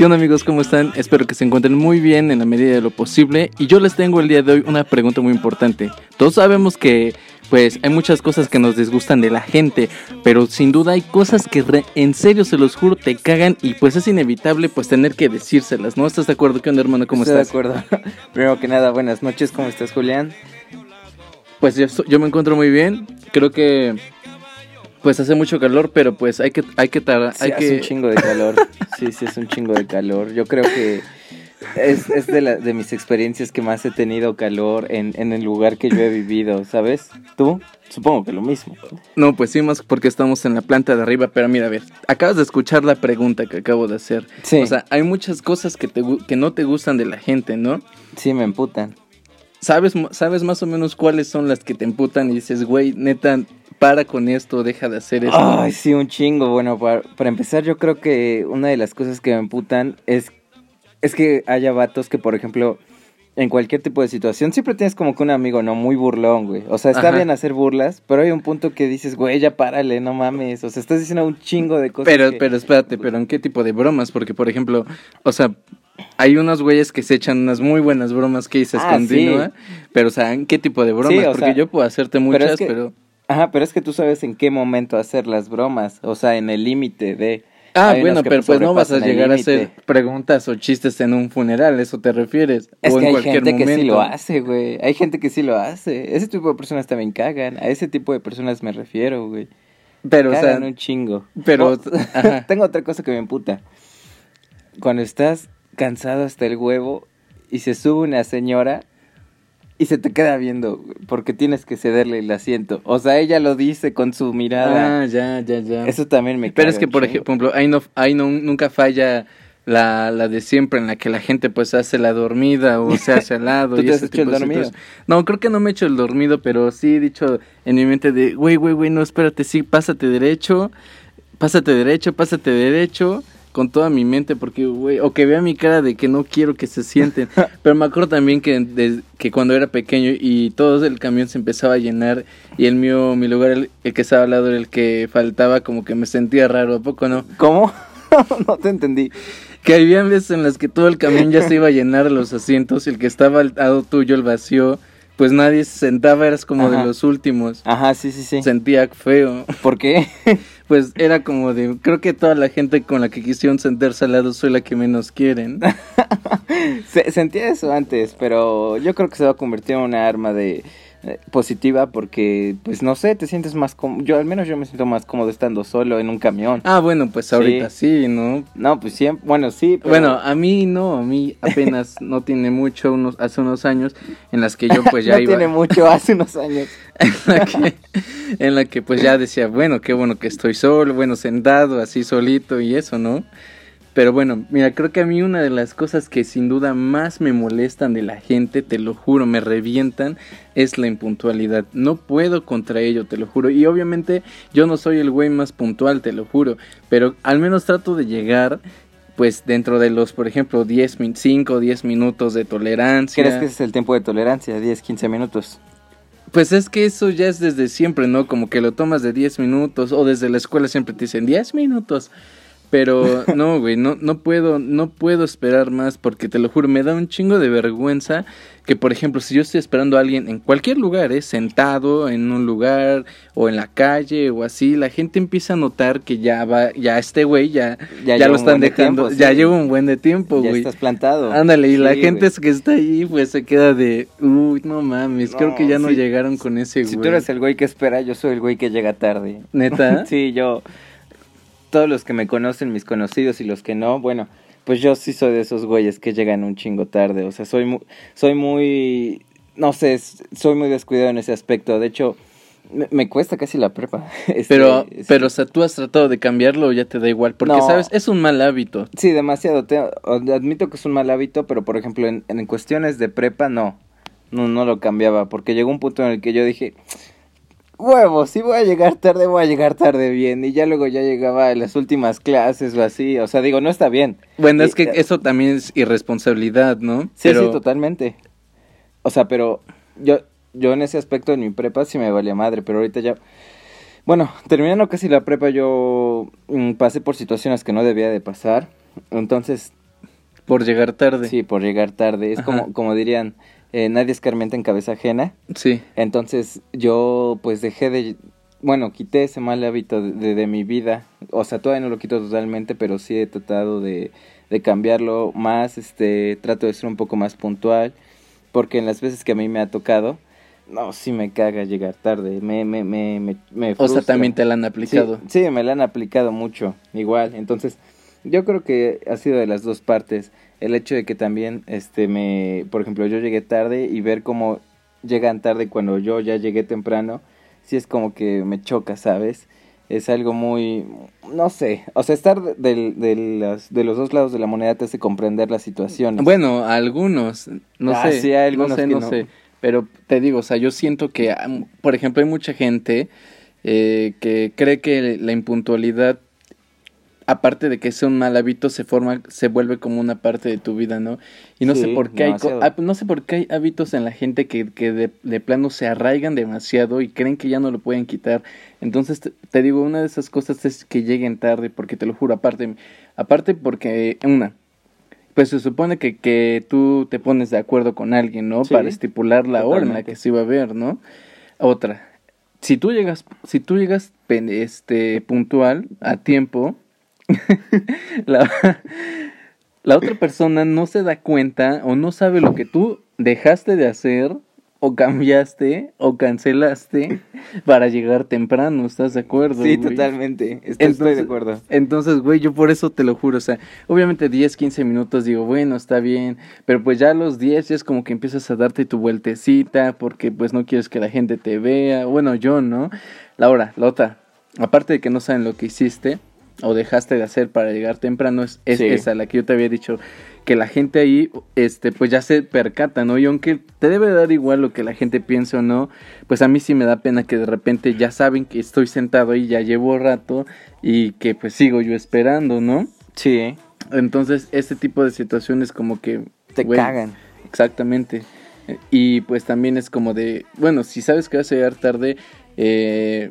¿Qué onda amigos? ¿Cómo están? Espero que se encuentren muy bien en la medida de lo posible. Y yo les tengo el día de hoy una pregunta muy importante. Todos sabemos que pues hay muchas cosas que nos disgustan de la gente, pero sin duda hay cosas que re- en serio se los juro te cagan y pues es inevitable pues tener que decírselas, ¿no? ¿Estás de acuerdo? ¿Qué onda hermano? ¿Cómo Estoy estás? de acuerdo. Primero que nada, buenas noches. ¿Cómo estás, Julián? Pues yo, me encuentro muy bien. Creo que pues hace mucho calor, pero pues hay que hay que tar- Sí, hay hace que un chingo de calor. Sí, sí, es un chingo de calor. Yo creo que es, es de, la- de mis experiencias que más he tenido calor en, en el lugar que yo he vivido, ¿sabes? ¿Tú? Supongo que lo mismo. No, pues sí, más porque estamos en la planta de arriba, pero mira, a ver, acabas de escuchar la pregunta que acabo de hacer. Sí. O sea, hay muchas cosas que, te, que no te gustan de la gente, ¿no? Sí, me emputan. ¿Sabes, ¿Sabes más o menos cuáles son las que te emputan y dices, güey, neta, para con esto, deja de hacer eso? Ay, sí, un chingo. Bueno, para, para empezar, yo creo que una de las cosas que me emputan es, es que haya vatos que, por ejemplo, en cualquier tipo de situación, siempre tienes como que un amigo, ¿no? Muy burlón, güey. O sea, está Ajá. bien hacer burlas, pero hay un punto que dices, güey, ya párale, no mames. O sea, estás diciendo un chingo de cosas. Pero, que- pero espérate, pero ¿en qué tipo de bromas? Porque, por ejemplo, o sea, hay unos güeyes que se echan unas muy buenas bromas que dices Ah, continua, sí. pero, o sea, ¿en qué tipo de bromas? Sí, Porque sea, yo puedo hacerte pero muchas, es que- pero... Ajá, pero es que tú sabes en qué momento hacer las bromas. O sea, en el límite de... Ah, hay bueno, pero pues no vas a llegar a hacer preguntas o chistes en un funeral, ¿eso te refieres? Es o que en hay cualquier gente momento. que sí lo hace, güey. Hay gente que sí lo hace. Ese tipo de personas también cagan. A ese tipo de personas me refiero, güey. Pero, o sea, Cagan un chingo. pero- Oh, tengo otra cosa que me emputa. Cuando estás cansado hasta el huevo y se sube una señora y se te queda viendo porque tienes que cederle el asiento. O sea, ella lo dice con su mirada. Ah, ya, ya, ya. Eso también me Pero es que, por ejemplo, ahí, no, ahí no, nunca falla la, la de siempre en la que la gente pues hace la dormida o se hace al lado. ¿Tú y te has hecho el dormido? No, creo que no me he hecho el dormido, pero sí he dicho en mi mente de, güey, güey, güey, no, espérate, sí, pásate derecho, pásate derecho, pásate derecho. Con toda mi mente, porque, güey, o que vea mi cara de que no quiero que se sienten. Pero me acuerdo también que, de- que cuando era pequeño y todo el camión se empezaba a llenar y el mío, mi lugar, el, el que estaba al lado era el que faltaba, como que me sentía raro, ¿a poco no? ¿Cómo? no te entendí. Que había veces en las que todo el camión ya se iba a llenar los asientos y el que estaba al lado tuyo, el vacío, pues nadie se sentaba, eras como de los últimos. Ajá, sí, sí, sí. Sentía feo. ¿Por qué? Pues era como de, creo que toda la gente con la que quisieron sentarse al lado soy la que menos quieren. Se- sentía eso antes, pero yo creo que se va a convertir en una arma de positiva porque, pues no sé, te sientes más cómodo. Yo al menos yo me siento más cómodo estando solo en un camión. Ah, bueno, pues ahorita sí, ¿no? No, pues siempre, bueno, sí, pero... Bueno, a mí no, a mí apenas no tiene mucho, unos, hace unos años en las que yo pues ya no iba... tiene mucho, hace unos años. en la que, en la que pues ya decía, bueno, qué bueno que estoy solo, bueno, sentado, así solito y eso, ¿no? Pero bueno, mira, creo que a mí una de las cosas que sin duda más me molestan de la gente, te lo juro, me revientan, es la impuntualidad. No puedo contra ello, te lo juro. Y obviamente yo no soy el güey más puntual, te lo juro. Pero al menos trato de llegar, pues dentro de los, por ejemplo, 10, 5 o 10 minutos de tolerancia. ¿Crees que ese es el tiempo de tolerancia? 10, 15 minutos. Pues es que eso ya es desde siempre, ¿no? Como que lo tomas de 10 minutos o desde la escuela siempre te dicen 10 minutos. Pero no, güey, no, no puedo, no puedo esperar más porque te lo juro, me da un chingo de vergüenza que, por ejemplo, si yo estoy esperando a alguien en cualquier lugar, ¿eh? sentado en un lugar o en la calle o así, la gente empieza a notar que ya va, ya este güey ya, ya, Ya lo están de dejando, tiempo, ya sí. lleva un buen de tiempo, ya güey. estás plantado. Ándale, y la gente que está ahí, pues se queda de, uy, no mames, creo que ya no llegaron con ese güey. Si tú eres el güey que espera, yo soy el güey que llega tarde. ¿Neta? Sí, yo. Todos los que me conocen, mis conocidos y los que no, bueno, pues yo sí soy de esos güeyes que llegan un chingo tarde. O sea, soy muy. Soy muy. No sé, soy muy descuidado en ese aspecto. De hecho, me, me cuesta casi la prepa. Este, Pero, pero, o sea, tú has tratado de cambiarlo o ya te da igual. Porque, No. ¿sabes? Es un mal hábito. Sí, demasiado. te- admito que es un mal hábito, pero por ejemplo, en, en cuestiones de prepa, no. No, no lo cambiaba. Porque llegó un punto en el que yo dije. Huevo, si voy a llegar tarde, voy a llegar tarde bien. Y ya luego ya llegaba a las últimas clases o así. O sea, digo, no está bien. Bueno, es que eso también es irresponsabilidad, ¿no? Sí, Pero- sí, totalmente. O sea, pero yo, yo en ese aspecto en mi prepa sí me valía madre, pero ahorita ya... Bueno, terminando casi la prepa yo mm, pasé por situaciones que no debía de pasar. Entonces, Por llegar tarde. sí, por llegar tarde. Es Ajá. como, como dirían, eh, nadie escarmienta en cabeza ajena. Sí. Entonces yo pues dejé de, bueno, quité ese mal hábito de, de, de mi vida. O sea, todavía no lo quito totalmente, pero sí he tratado de, de cambiarlo más, este, trato de ser un poco más puntual, porque en las veces que a mí me ha tocado, no, sí me caga llegar tarde, me, me, me, me, me O sea, también te la han aplicado. Sí, sí, me la han aplicado mucho, igual. Entonces, yo creo que ha sido de las dos partes. El hecho de que también, este, me, por ejemplo, yo llegué tarde y ver cómo llegan tarde cuando yo ya llegué temprano, sí es como que me choca, ¿sabes? Es algo muy, no sé, o sea, estar de, de, de las, de los dos lados de la moneda te hace comprender las situaciones. Bueno, algunos, no Ah, sé, sí, hay algunos no sé, no, no. sé, pero te digo, o sea, yo siento que, por ejemplo, hay mucha gente eh, que cree que la impuntualidad, aparte de que es un mal hábito, se forma, se vuelve como una parte de tu vida, ¿no? Y no sé por qué hay, demasiado. ah, no sé por qué hay hábitos en la gente que, que de, de plano se arraigan demasiado y creen que ya no lo pueden quitar. Entonces, te, te digo, una de esas cosas es que lleguen tarde, porque te lo juro, aparte, aparte porque, una, pues se supone que, que tú te pones de acuerdo con alguien, ¿no? Sí, Para estipular la hora en la que se iba a ver, ¿no? Otra, si tú llegas, si tú llegas este puntual, a tiempo, la, la otra persona no se da cuenta o no sabe lo que tú dejaste de hacer o cambiaste o cancelaste para llegar temprano, ¿estás de acuerdo? sí, güey? totalmente, estoy, estoy de Entonces- acuerdo. Entonces, güey, yo por eso te lo juro, o sea, obviamente 10, 15 minutos digo, bueno, está bien, pero pues ya a los 10 ya es como que empiezas a darte tu vueltecita porque pues no quieres que la gente te vea, bueno, yo, ¿no? Laura, la otra, aparte de que no saben lo que hiciste o dejaste de hacer para llegar temprano, es, es Sí. esa, la que yo te había dicho, que la gente ahí, este, pues ya se percata, ¿no? Y aunque te debe dar igual lo que la gente piense o no, pues a mí sí me da pena que de repente ya saben que estoy sentado ahí, ya llevo rato y que pues sigo yo esperando, ¿no? Sí, Entonces, este tipo de situaciones como que... te cagan. Exactamente. Eh, Y pues también es como de, bueno, si sabes que vas a llegar tarde, eh,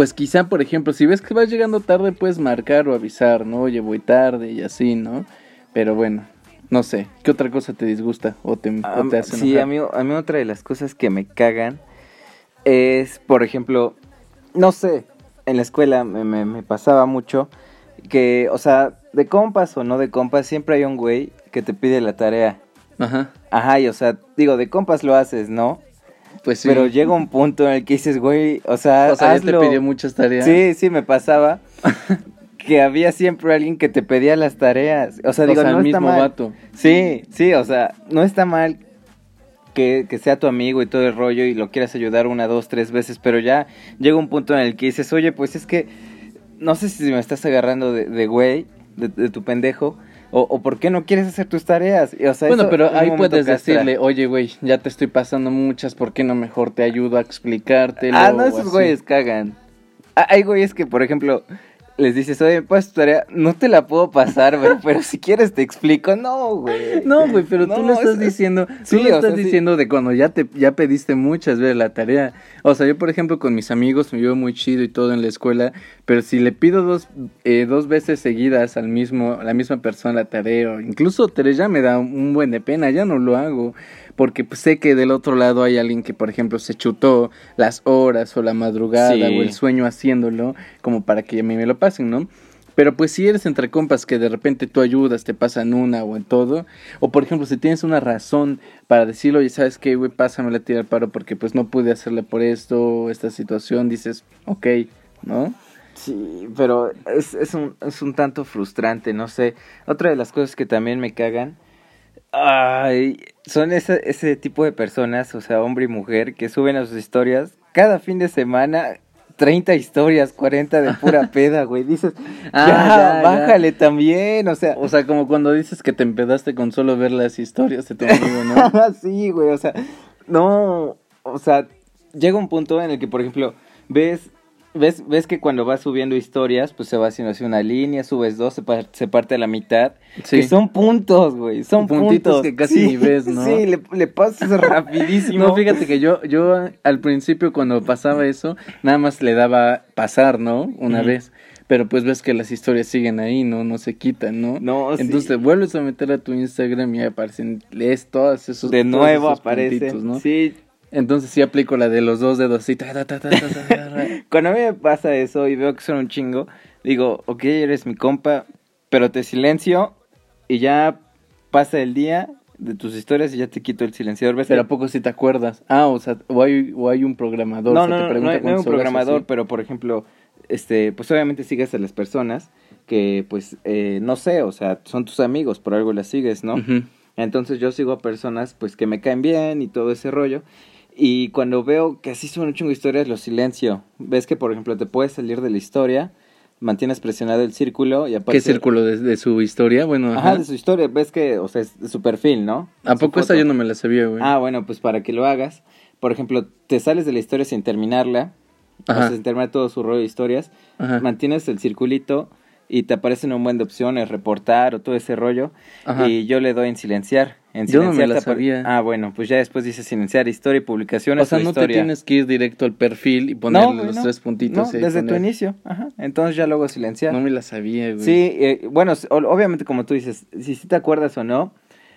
pues quizá, por ejemplo, si ves que vas llegando tarde, puedes marcar o avisar, ¿no? Oye, voy tarde y así, ¿no? Pero bueno, no sé, ¿qué otra cosa te disgusta o te, o Am- te hace sí, enojar? a mí, a mí otra de las cosas que me cagan es, por ejemplo, no sé, en la escuela me, me- me pasaba mucho que, o sea, de compas o no de compas, siempre hay un güey que te pide la tarea. Ajá, Ajá, y o sea, digo, de compas lo haces, ¿no? Pues sí. Pero llega un punto en el que dices, güey, o sea, o sea, ya te pidió muchas tareas. Sí, sí, me pasaba que había siempre alguien que te pedía las tareas. O sea, o digo, sea, no el está mismo mal. vato. Sí, sí, o sea, no está mal que, que sea tu amigo y todo el rollo y lo quieras ayudar una, dos, tres veces, pero ya llega un punto en el que dices, oye, pues es que no sé si me estás agarrando de, de güey, de, de tu pendejo, o, o por qué no quieres hacer tus tareas. O sea, Bueno, pero ahí puedes decirle, oye, güey, ya te estoy pasando muchas, ¿por qué no mejor te ayudo a explicártelo? Ah, no, esos güeyes cagan. Ah, hay güeyes que, por ejemplo, les dices, oye, pues tu tarea, no te la puedo pasar, güey, pero si quieres te explico. No, güey. No, güey, pero tú No, lo estás es- diciendo, tú sí, lo o estás sea, sí. diciendo de cuando ya te ya pediste muchas veces la tarea. O sea, yo por ejemplo con mis amigos me llevo muy chido y todo en la escuela, pero si le pido dos eh, dos veces seguidas al mismo a la misma persona la tarea, o incluso tres ya me da un buen de pena, ya no lo hago, porque pues, sé que del otro lado hay alguien que por ejemplo se chutó las horas o la madrugada Sí. o el sueño haciéndolo como para que a mí me lo pasen, ¿no? Pero pues si eres entre compas que de repente tú ayudas, te pasan una o en todo, o por ejemplo si tienes una razón para decirlo, oye, ¿sabes qué, güey? Pásame la tira al paro porque pues no pude hacerle por esto, esta situación, dices, ok, ¿no? Sí, pero es, es, un, es un tanto frustrante, no sé. Otra de las cosas que también me cagan, ay, son ese, ese tipo de personas, o sea, hombre y mujer, que suben a sus historias cada fin de semana 30 historias, 40 de pura peda, güey. Dices, Ah, ya, ya, ya. bájale también, o sea, O sea, como cuando dices que te empedaste con solo ver las historias de tu amigo, ¿no? sí, güey, o sea, no, o sea, llega un punto en el que, por ejemplo, ves ves, ves que cuando vas subiendo historias, pues se va haciendo así una línea, subes dos, se, par- se parte a la mitad. Sí. Que son puntos, güey, son Puntitos puntos. que casi ni ves, ¿no? Sí, le, le pasas rapidísimo. No, fíjate que yo, yo al principio cuando pasaba eso, nada más le daba pasar, ¿no? Una vez. Pero pues ves que las historias siguen ahí, ¿no? No se quitan, ¿no? No, sí. Entonces te vuelves a meter a tu Instagram y aparecen, lees todos esos De nuevo esos aparece. puntitos, ¿no? Sí, Entonces sí aplico la de los dos dedos así. ta, ta, ta, ta, ta, ta, ta. Cuando a mí me pasa eso y veo que son un chingo, digo, ok, eres mi compa, pero te silencio y ya pasa el día de tus historias y ya te quito el silenciador. ¿Ves? Pero a poco si te acuerdas. Ah, o sea, o hay, o hay un programador. no, o sea, no, te no, no, hay, no hay un programador, así. pero por ejemplo, este, pues obviamente sigues a las personas que, pues, eh, no sé, o sea, son tus amigos, por algo las sigues, ¿no? Entonces yo sigo a personas pues que me caen bien y todo ese rollo. Y cuando veo que así son un chingo de historias, los silencio. Ves que, por ejemplo, te puedes salir de la historia, mantienes presionado el círculo y aparte... ¿Qué círculo de, de su historia? Bueno, Ajá, ajá. de su historia. Ves que, o sea, es de su perfil, ¿no? ¿A poco esta foto. yo no me la sabía, güey? Ah, bueno, pues para que lo hagas. Por ejemplo, te sales de la historia sin terminarla. O sea, sin terminar todo su rollo de historias. Ajá. Mantienes el circulito y te aparecen un buen de opciones, reportar o todo ese rollo. Y yo le doy en silenciar. En Yo no me la sabía. Ah, bueno, pues ya después dice silenciar historia y publicaciones. O sea, no te tienes que ir directo al perfil y ponerle los no. tres puntitos. No, desde tu inicio. Ajá. Entonces ya luego silenciar. No me la sabía, güey. Sí, eh, bueno, obviamente como tú dices, si sí te acuerdas o no,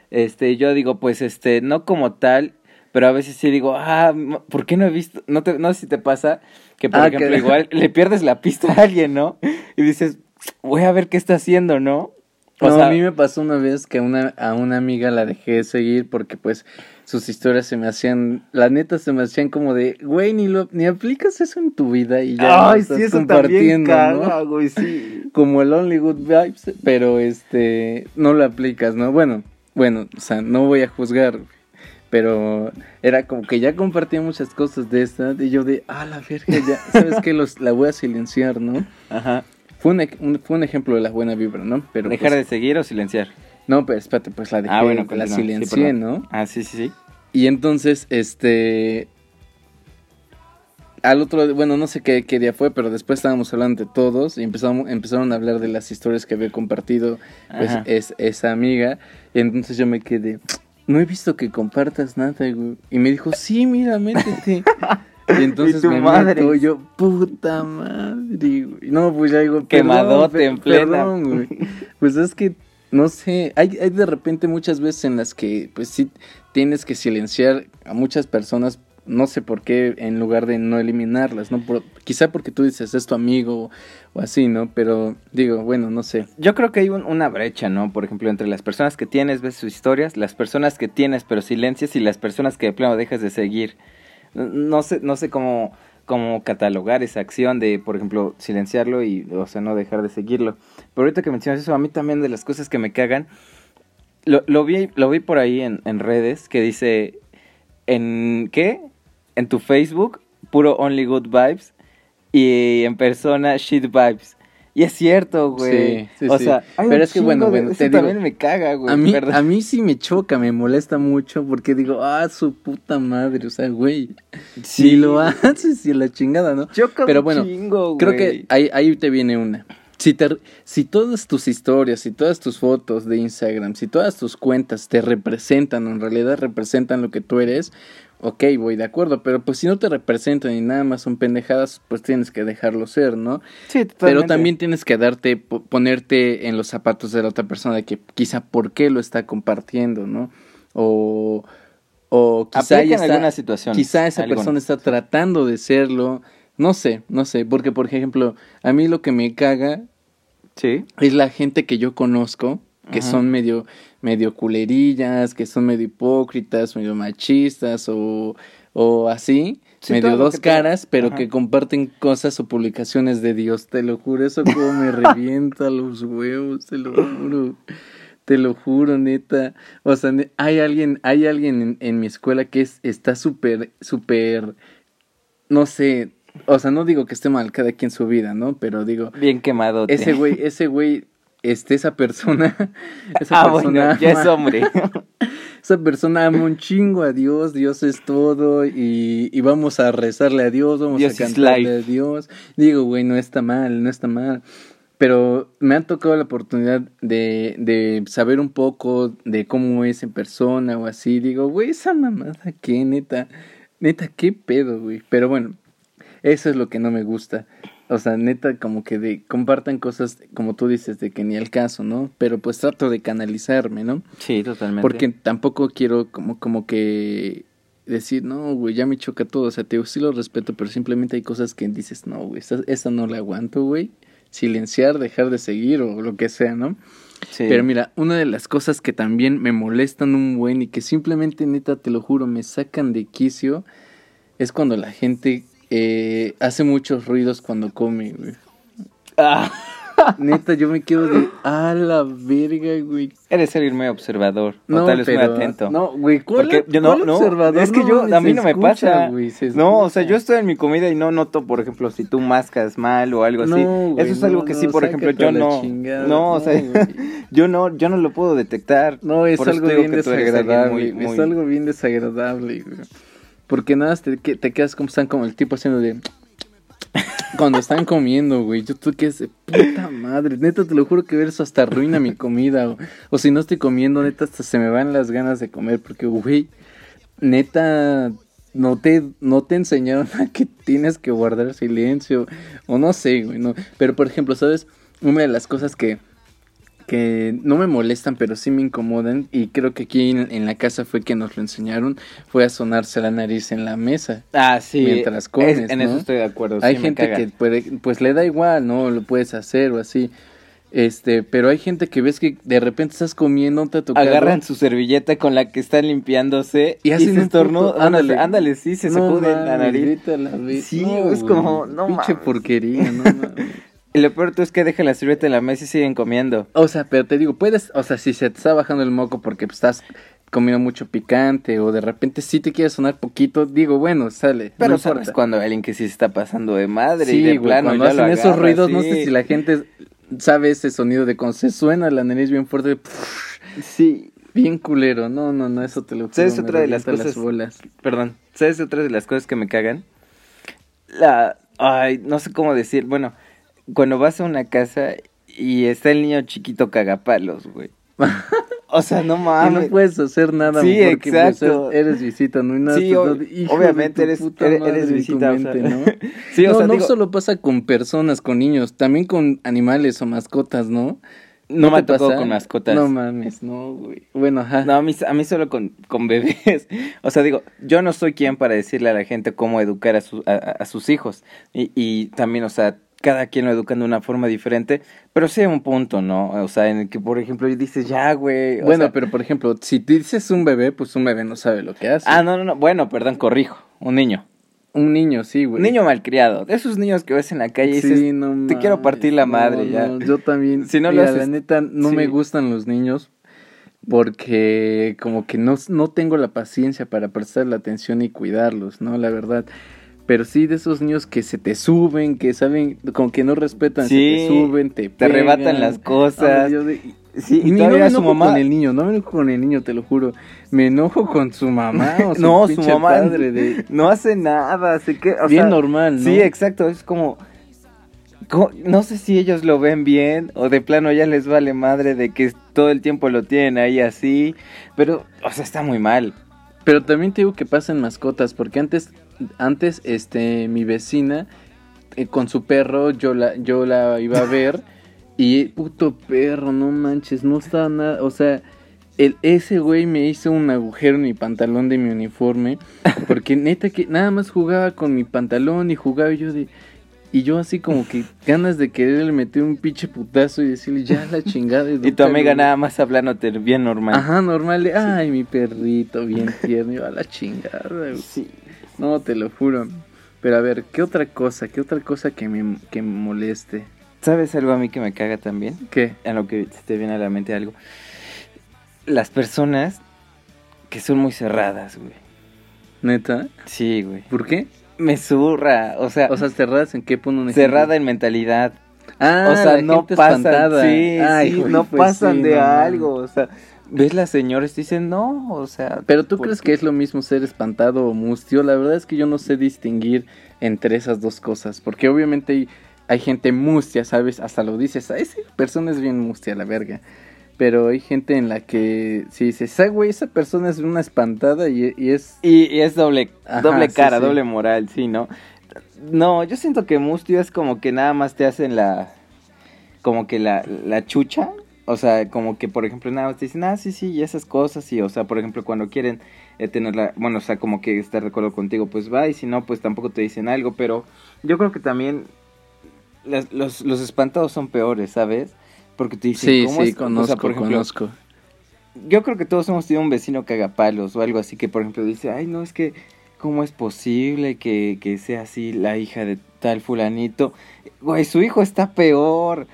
este, yo digo, pues, este, no como tal, pero a veces sí digo, ah, ¿por qué no he visto? No, te, no sé si te pasa que, por Ah, ejemplo, que- igual le pierdes la pista a alguien, ¿no? Y dices, voy a ver qué está haciendo, ¿no? O No, sea, a mí me pasó una vez que a una, a una amiga la dejé de seguir porque pues sus historias se me hacían, la neta se me hacían como de, güey, ni lo, ni aplicas eso en tu vida y ya ay, estás sí, eso también compartiendo, caga, ¿no? güey, sí. Como el Only Good Vibes, pero este, no lo aplicas, ¿no? Bueno, bueno, o sea, no voy a juzgar, pero era como que ya compartía muchas cosas de esta y yo de, ah, la verga, ya, ¿sabes qué? Los, la voy a silenciar, ¿no? Ajá. Fue un, fue un ejemplo de la buena vibra, ¿no? Pero ¿Dejar pues, de seguir o silenciar? No, pero espérate, pues la dejé, ah, bueno, la. Sí, silencié. ¿no? Ah, sí, sí, sí. Y entonces, este... Al otro, bueno, no sé qué, qué día fue, pero después estábamos hablando de todos y empezamos, empezaron a hablar de las historias que había compartido pues, es, esa amiga. Y entonces yo me quedé, no he visto que compartas nada, güey. Y me dijo, sí, mira, métete. Y entonces Y tu me madre. meto, yo, puta madre, güey. No, pues ya digo, Quemadote en plena. perdón, güey. Pues es que, no sé, hay, hay de repente muchas veces en las que, pues sí, tienes que silenciar a muchas personas, no sé por qué, en lugar de no eliminarlas, ¿no? Por- quizá porque tú dices, es tu amigo o así, ¿no? Pero digo, bueno, no sé. Yo creo que hay un- una brecha, ¿no? Por ejemplo, entre las personas que tienes, ves sus historias, las personas que tienes pero silencias y las personas que de plano dejas de seguir. No, sé, no sé cómo, cómo catalogar esa acción de, por ejemplo, silenciarlo y, o sea, no dejar de seguirlo. Pero ahorita que mencionas eso, a mí también de las cosas que me cagan, lo, lo vi, lo vi por ahí en, en redes que dice, ¿en qué? En tu Facebook, puro Only Good Vibes y en persona Shit Vibes. Y es cierto, güey. Sí, sí, o sí. sea, Pero es que, bueno, bueno, te digo, también me caga, güey. A mí, ¿verdad? a mí sí me choca, me molesta mucho porque digo, ah, su puta madre, o sea, güey, si lo haces y la chingada, ¿no? Choca Pero bueno, chingo, Creo güey. que ahí, ahí te viene una. Si, te, si todas tus historias, si todas tus fotos de Instagram, si todas tus cuentas te representan, en realidad representan lo que tú eres, ok, voy de acuerdo, pero pues si no te representan y nada más son pendejadas, pues tienes que dejarlo ser, ¿no? Sí, Pero totalmente. también tienes que darte, po- ponerte en los zapatos de la otra persona de que quizá por qué lo está compartiendo, ¿no? O, o quizá, ella está- algunas situaciones, quizá esa persona está tratando de serlo, no sé, no sé, porque por ejemplo, a mí lo que me caga Sí. es la gente que yo conozco, que Ajá. son medio, medio culerillas, que son medio hipócritas, medio machistas o, o así, Sí, medio dos te- caras, pero Ajá. que comparten cosas o publicaciones de Dios, te lo juro, eso como me revienta los huevos, te lo juro. Te lo juro, neta. O sea, hay alguien, hay alguien en, en mi escuela que es, está súper, súper, no sé, o sea, no digo que esté mal cada quien su vida, ¿no? Pero digo, Bien quemado. ese güey, ese güey, este, esa persona, esa Ah, persona bueno, ya es hombre. esa persona ama un chingo a Dios, Dios es todo y, y vamos a rezarle a Dios, vamos Dios a cantarle a. Dios. Digo, güey, no está mal, no está mal. Pero me ha tocado la oportunidad de, de saber un poco de cómo es en persona o así. Digo, güey, esa mamada, ¿qué? Neta, neta, ¿qué pedo, güey? Pero bueno, eso es lo que no me gusta. O sea, neta, como que de compartan cosas, como tú dices, de que ni el caso, ¿no? Pero pues trato de canalizarme, ¿no? Sí, totalmente. Porque tampoco quiero como, como que decir, no, güey, ya me choca todo. O sea, te digo, sí lo respeto, pero simplemente hay cosas que dices, no, güey, esta, esta no la aguanto, güey. Silenciar, dejar de seguir o lo que sea, ¿no? Sí. Pero mira, una de las cosas que también me molestan un buen y que simplemente, neta, te lo juro, me sacan de quicio, es cuando la gente eh, hace muchos ruidos cuando come, güey. Ah, Neta, yo me quedo de, a la verga, güey. eres alguien muy observador. No, o tal vez pero, muy atento. No, güey, ¿cuál, Porque yo no, cuál no, observador? es que yo, mames, a mí no me escucha, pasa. güey, no, o sea, yo estoy en mi comida y no noto, por ejemplo, si tú mascas mal o algo así. No, güey, Eso es algo no, que no, sí, por ejemplo, yo no. chingada. No, o sea, No, güey. yo no, yo no lo puedo detectar. No, es Por algo bien desagradable. muy- Es algo bien desagradable, güey. Porque nada, te, te quedas como están como el tipo haciendo de. Cuando están comiendo, güey. Yo tú es de puta madre. Neta, te lo juro que ver eso hasta arruina mi comida. O, o si no estoy comiendo, neta, hasta se me van las ganas de comer. Porque, güey, neta, no te, no te enseñaron a que tienes que guardar silencio. O no sé, güey. No. Pero, por ejemplo, ¿sabes? Una de las cosas que que no me molestan, pero sí me incomodan, y creo que aquí en, en la casa fue que nos lo enseñaron, fue a sonarse la nariz en la mesa. Ah, sí. Mientras comes, Es- en ¿no? eso estoy de acuerdo. hay sí, gente que puede, pues le da igual, ¿no? Lo puedes hacer o así. Este, pero hay gente que ves que de repente estás comiendo, te toca agarran su servilleta con la que están limpiándose y y, hacen se un estornudan. puto- Ándale, ándale, sí, se No sacuden la nariz. la. Sí, No, es como, no Pinche porquería, no mames. Y lo peor tú es que dejan la servilleta en la mesa y siguen comiendo. O sea, pero te digo, puedes, o sea, si se te está bajando el moco porque estás comiendo mucho picante o de repente sí te quiere sonar poquito, digo, bueno, sale. Pero no sabes importa. cuando alguien que sí se está pasando de madre y Sí, de güey, plano cuando ya hacen lo esos ruidos, no sé si la gente sabe ese sonido de cuando se suena la nariz bien fuerte, Sí, bien culero. No, no, no, eso te lo juro. ¿Sabes otra de las cosas? bolas. perdón. ¿Sabes otra de las cosas que me cagan? La... Ay, no sé cómo decir. Bueno, cuando vas a una casa y está el niño chiquito cagapalos, güey. O sea, no Y mames. no puedes hacer nada Sí, porque exacto. es- eres visita, no hay nada. Sí, obviamente eres- eres- eres visita, o sea. mente, ¿no? Sí, o no, sea, no digo, solo pasa con personas, con niños, también con animales o mascotas, ¿no? no me tocado pasa? con mascotas. No mames, no, güey. Bueno, ajá. No, a mí, a mí solo con, con bebés. O sea, digo, yo no soy quien para decirle a la gente cómo educar a, su- a- a sus hijos. Y, y también, o sea, cada quien lo educan de una forma diferente. Pero sí hay un punto, ¿no? O sea, en el que, por ejemplo, dices, ya, güey. Bueno, sea- pero por ejemplo, si te dices un bebé, pues un bebé no sabe lo que hace. Ah, no, no, no. Bueno, perdón, corrijo. Un niño. Un niño, sí, güey. Un niño malcriado. De esos niños que ves en la calle y dices, Sí, no te quiero partir la no, madre ya. no, yo también. Si no lo mira, haces- la neta, no me gustan los niños porque como que no, no tengo la paciencia para prestar la atención y cuidarlos, ¿no? La verdad. Pero sí de esos niños que se te suben, que saben, como que no respetan, Sí, se te suben, te te arrebatan las cosas. Ah, yo de- Sí, y y no me su enojo mamá. con el niño, no me enojo con el niño, te lo juro. Me enojo con su mamá o su no, su mamá padre de... no hace nada, así que, o Bien sea, normal, ¿no? Sí, exacto, es como, co- no sé si ellos lo ven bien o de plano ya les vale madre de que todo el tiempo lo tienen ahí así, pero, o sea, está muy mal. Pero también te digo que pasa en mascotas, porque antes, antes, este, mi vecina, eh, con su perro, yo la, yo la iba a ver, y puto perro, no manches, no está nada, o sea, el, ese güey me hizo un agujero en mi pantalón de mi uniforme, porque neta que nada más jugaba con mi pantalón y jugaba y yo de... Y yo así como que ganas de quererle meter un pinche putazo y decirle ya la chingada. Y tu amiga güey". nada más hablándote bien normal. Ajá, normal. de, Ay, mi perrito, bien tierno. A la chingada, güey. Sí. No, te lo juro. Pero a ver, ¿qué otra cosa? ¿Qué otra cosa que me, que me moleste? ¿Sabes algo a mí que me caga también? ¿Qué? A lo que te viene a la mente algo. Las personas que son muy cerradas, güey. ¿Neta? Sí, güey. ¿Por qué? Me zurra, o sea, O sea, cerradas en qué ejemplo? cerrada en mentalidad. Ah, o sea, la no gente pasan, espantada. sí, Ay, sí, güey, no pues pasan sí, de no algo, o sea, ves las señoras y dicen, no, o sea... Pero tú ¿por crees qué? que es lo mismo ser espantado o mustio? La verdad es que yo no sé distinguir entre esas dos cosas, porque obviamente hay, hay gente mustia, ¿sabes? Hasta lo dices, a esa persona es bien mustia, la verga. Pero hay gente en la que si dices, ah, güey, esa persona es una espantada y, y es... Y, y es doble, Ajá, doble cara, sí. doble moral, sí, ¿no? No, yo siento que mustio es como que nada más te hacen la... Como que la, la chucha. O sea, como que, por ejemplo, nada más te dicen, ah, sí, sí, y esas cosas. Y, o sea, por ejemplo, cuando quieren eh, tenerla... Bueno, o sea, como que estar de acuerdo contigo, pues va. Y si no, pues tampoco te dicen algo. Pero yo creo que también las- los, los espantados son peores, ¿sabes? Porque te dicen, Sí, ¿cómo sí, es? O sea, conozco, por ejemplo, conozco. yo creo que todos hemos tenido un vecino cagapalos o algo así que, por ejemplo, dice, ay, no, es que, ¿cómo es posible que, que sea así la hija de tal fulanito? Güey, su hijo está peor.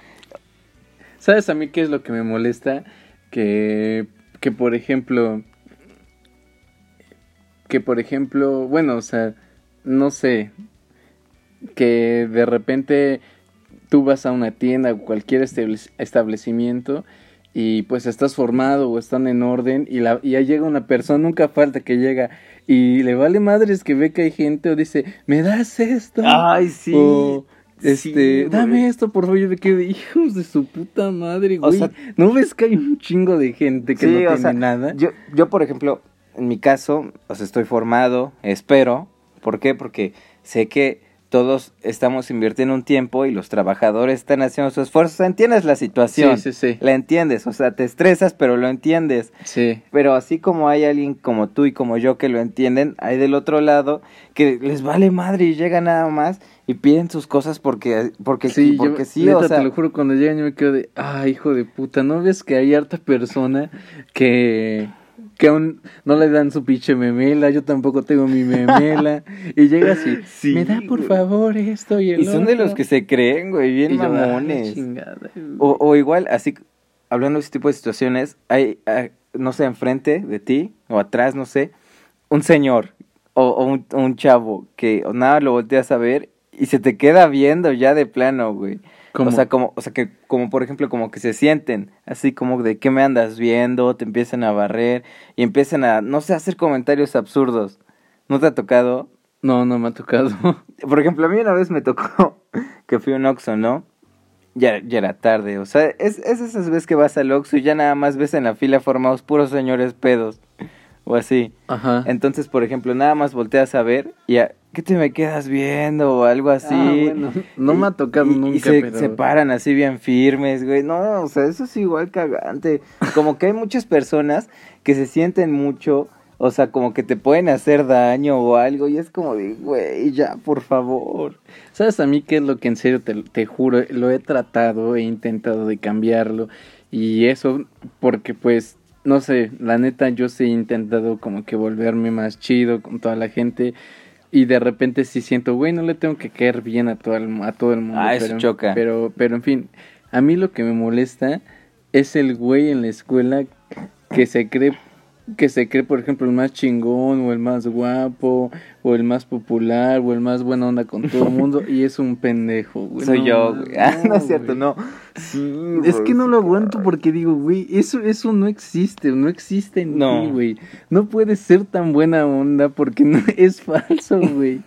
¿Sabes a mí qué es lo que me molesta? Que, que por ejemplo, que por ejemplo, bueno, o sea, no sé, que de repente tú vas a una tienda o cualquier establec- establecimiento y pues estás formado o están en orden y, la, y ya llega una persona, nunca falta que llega y le vale madres que ve que hay gente o dice, ¿me das esto? Ay, sí. O, este, dame esto, por favor. Yo me quedo, hijos de su puta madre, O güey. sea- ¿No ves que hay un chingo de gente que Sí, no o tiene sea, nada? Yo, yo, por ejemplo, en mi caso, o sea, estoy formado, espero. ¿Por qué? Porque sé que todos estamos invirtiendo un tiempo y los trabajadores están haciendo su esfuerzo. Entiendes la situación. Sí, sí, sí. La entiendes, o sea, te estresas, pero lo entiendes. Sí. Pero así como hay alguien como tú y como yo que lo entienden, hay del otro lado que les vale madre y llegan nada más y piden sus cosas porque porque Sí, porque yo, sí, neta, o sea, te lo juro, cuando llegan yo me quedo de, ah, hijo de puta, ¿no ves que hay harta persona que, que aún no le dan su pinche memela, yo tampoco tengo mi memela, y llega así, Sí, me da por güey. favor esto y el y son de los otro". que se creen, güey, bien Y "Ah, mamones. chingada, güey". O, o igual, así, hablando de ese tipo de situaciones, hay, ah, no sé, enfrente de ti o atrás, no sé, un señor o, o un, un chavo que o nada lo volteas a ver y se te queda viendo ya de plano, güey. ¿Cómo? O sea, como, o sea, que como por ejemplo, como que se sienten, así como de qué me andas viendo, te empiezan a barrer y empiezan a, no sé, a hacer comentarios absurdos. ¿No te ha tocado? No, no me ha tocado. Por ejemplo, a mí una vez me tocó que fui a un Oxxo, ¿no? Ya, ya era tarde, o sea, es, es esas veces que vas al Oxxo y ya nada más ves en la fila formados puros señores pedos, o así. Ajá. Entonces, por ejemplo, nada más volteas a ver y a, ¿qué te me quedas viendo? O algo así. Ah, bueno, no me ha tocado Y- y nunca, se, pero... se paran así bien firmes, güey. No, o sea, eso es igual cagante. Como que hay muchas personas que se sienten mucho, o sea, como que te pueden hacer daño o algo. Y es como de, güey, ya, por favor. ¿Sabes a mí qué es lo que en serio te, te juro? Lo he tratado, he intentado de cambiarlo y eso porque pues, no sé, la neta yo sí he intentado como que volverme más chido con toda la gente y de repente sí siento, güey, no le tengo que caer bien a todo el, a todo el mundo. Ah, eso pero, choca. Pero, pero en fin, a mí lo que me molesta es el güey en la escuela que se cree que se cree, por ejemplo, el más chingón o el más guapo o el más popular o el más buena onda con todo el mundo y es un pendejo, güey. Soy No yo, güey. Ah, no es cierto, güey. no. Sí, Es que no lo aguanto porque digo, güey, eso, eso no existe, no existe en No. ti, güey. No puedes ser tan buena onda porque no es falso, güey.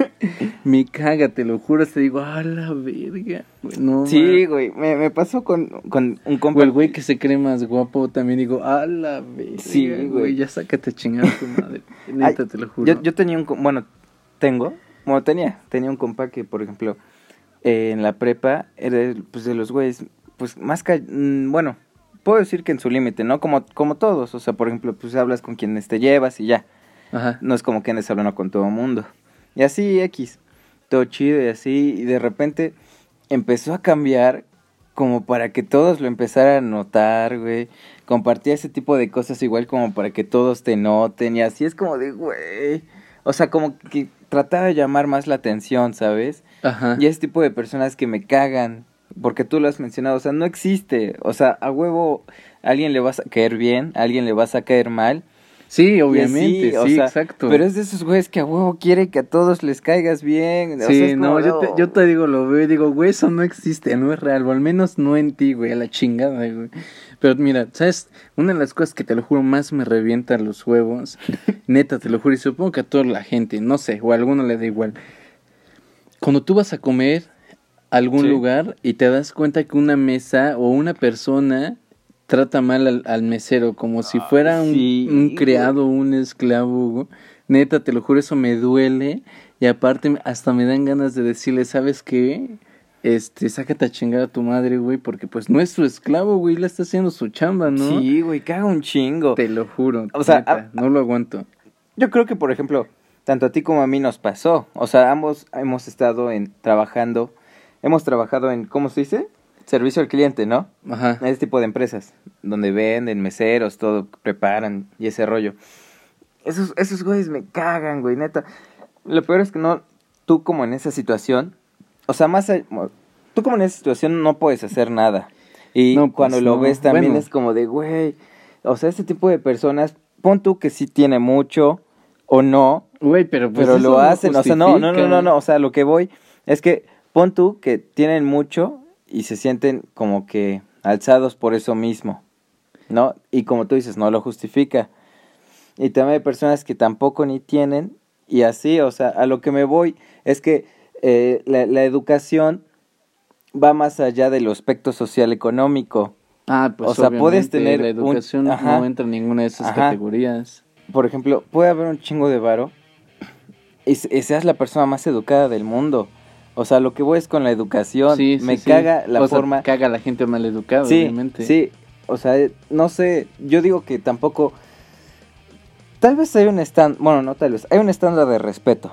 Me caga, te lo juro, te digo, a la verga. güey, no, Sí, mames. güey, me, me pasó con, con un compa. O el güey que se cree más guapo, también digo, a la verga. Sí, güey. Ya sácate a chingar a tu madre. Neta, te lo juro. Yo, yo tenía un, bueno, tengo, bueno, tenía, tenía un compa que, por ejemplo, eh, en la prepa era, pues, de los güeyes, pues, más, ca- mm, bueno, puedo decir que en su límite, ¿no? Como, como todos, o sea, por ejemplo, pues, hablas con quienes te llevas y ya, Ajá. no es como que andes hablando con todo el mundo. Y así, X, todo chido y así, y de repente empezó a cambiar como para que todos lo empezaran a notar, güey. Compartía ese tipo de cosas igual como para que todos te noten y así es como de, güey. O sea, como que trataba de llamar más la atención, ¿sabes? Ajá. Y ese tipo de personas que me cagan, porque tú lo has mencionado, o sea, no existe. O sea, a huevo, a alguien le vas a caer bien, a alguien le vas a caer mal. Sí, obviamente, así, sí, sea, exacto. Pero es de esos güeyes que a huevo quiere que a todos les caigas bien. o sea, Sí, como no, yo te, yo te digo, lo veo y digo, güey, eso no existe, no es real, o al menos no en ti, güey, a la chingada, güey. Pero mira, ¿sabes? Una de las cosas que te lo juro más me revienta los huevos, neta, te lo juro, y supongo que a toda la gente, no sé, o a alguno le da igual. Cuando tú vas a comer a algún Sí. lugar y te das cuenta que una mesa o una persona trata mal al, al mesero, como si fuera un, sí, un criado, un esclavo, neta, te lo juro, eso me duele. Y aparte, hasta me dan ganas de decirle, ¿sabes qué? Este, sácate a chingar a tu madre, güey, porque pues no es su esclavo, güey, le está haciendo su chamba, ¿no? Sí, güey, caga un chingo. Te lo juro. O sea, neta, a- no lo aguanto. Yo creo que, por ejemplo, tanto a ti como a mí nos pasó. O sea, ambos hemos estado en trabajando, hemos trabajado en, ¿cómo se dice? Servicio al cliente, ¿no? Ajá. Ese tipo de empresas, donde venden, meseros, todo, preparan y ese rollo. Esos, esos güeyes me cagan, güey, neta. Lo peor es que no, tú como en esa situación, o sea, más, tú como en esa situación no puedes hacer nada. Y No, pues, cuando lo no. ves también Bueno. es como de, güey, o sea, este tipo de personas, pon tú que sí tiene mucho o no, Güey, pero pues pero lo hacen, o sea, no, no, no, no, no, o sea, lo que voy es que pon tú que tienen mucho y se sienten como que alzados por eso mismo, ¿no? Y como tú dices, no lo justifica. Y también hay personas que tampoco ni tienen y así, o sea, a lo que me voy es que eh, la, la educación va más allá del aspecto social económico. Ah, pues O sea, puedes tener la un- educación ajá. no entra en ninguna de esas Ajá. categorías. Por ejemplo, puede haber un chingo de varo y, y seas la persona más educada del mundo. O sea, lo que voy es con la educación. Sí, sí, me sí. caga la O sea, forma. caga la gente mal educada, sí, obviamente. sí. O sea, eh, no sé. Yo digo que tampoco. Tal vez hay un estándar. Bueno, no tal vez. Hay un estándar de respeto.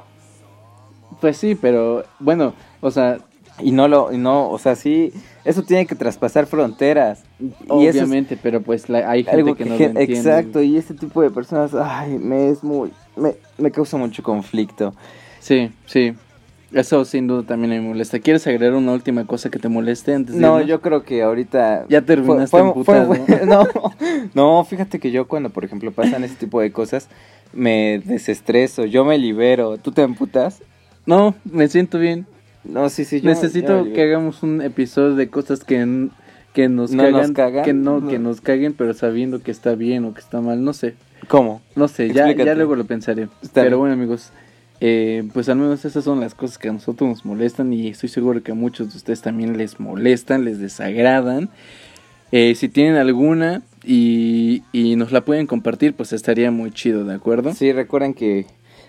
Pues sí, pero bueno, o sea, Y no lo. Y no, o sea, sí. Eso tiene que traspasar fronteras. Y eso es obviamente, pero pues la- hay gente algo que, no lo entiende. Exacto. Y ese tipo de personas. Ay, me es muy. Me, me causa mucho conflicto. Sí, sí. Eso sin duda también me molesta. ¿Quieres agregar una última cosa que te moleste antes de No, irnos? yo creo que ahorita... Ya terminaste fue, fue- no, no, fíjate que yo cuando, por ejemplo, pasan ese tipo de cosas, me desestreso, yo me libero. ¿Tú te emputas? No, me siento bien. No, sí, sí, yo... Necesito yo que hagamos un episodio de cosas que, que nos ¿No cagan, nos cagan? que no, No. que nos caguen, pero sabiendo que está bien o que está mal, no sé. ¿Cómo? No sé, ya, ya luego lo pensaré. Está Pero bien. bueno, amigos, eh, pues al menos esas son las cosas que a nosotros nos molestan y estoy seguro que a muchos de ustedes también les molestan, les desagradan. Eh, si tienen alguna y, y nos la pueden compartir, pues estaría muy chido, ¿de acuerdo? Sí, recuerden que...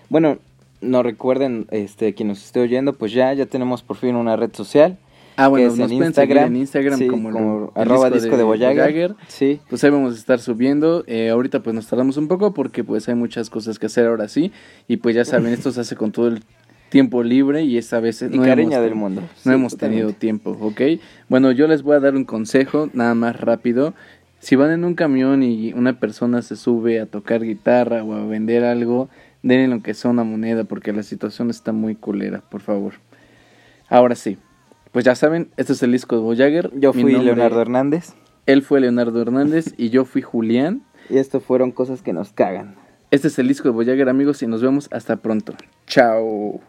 Bueno, no recuerden, este, quien nos esté oyendo, pues ya, ya tenemos por fin una red social. Ah, bueno, nos en pueden seguir Instagram. en Instagram Sí, como, como el arroba disco de Voyager. Sí. Pues ahí vamos a estar subiendo. Eh, ahorita pues nos tardamos un poco porque pues hay muchas cosas que hacer ahora sí. Y pues ya saben, esto se hace con todo el tiempo libre y esta vez Y no cariño hemos, del mundo. no Sí, hemos totalmente. tenido tiempo, ¿ok? Bueno, yo les voy a dar un consejo, nada más rápido. Si van en un camión y una persona se sube a tocar guitarra o a vender algo, denle lo que sea una moneda porque la situación está muy culera, por favor. Ahora sí, pues ya saben, este es el disco de Voyager. Yo fui nombre- Leonardo Hernández Él fue Leonardo Hernández y yo fui Julián. y esto fueron cosas que nos cagan. Este es el disco de Voyager, amigos, y nos vemos hasta pronto. Chao.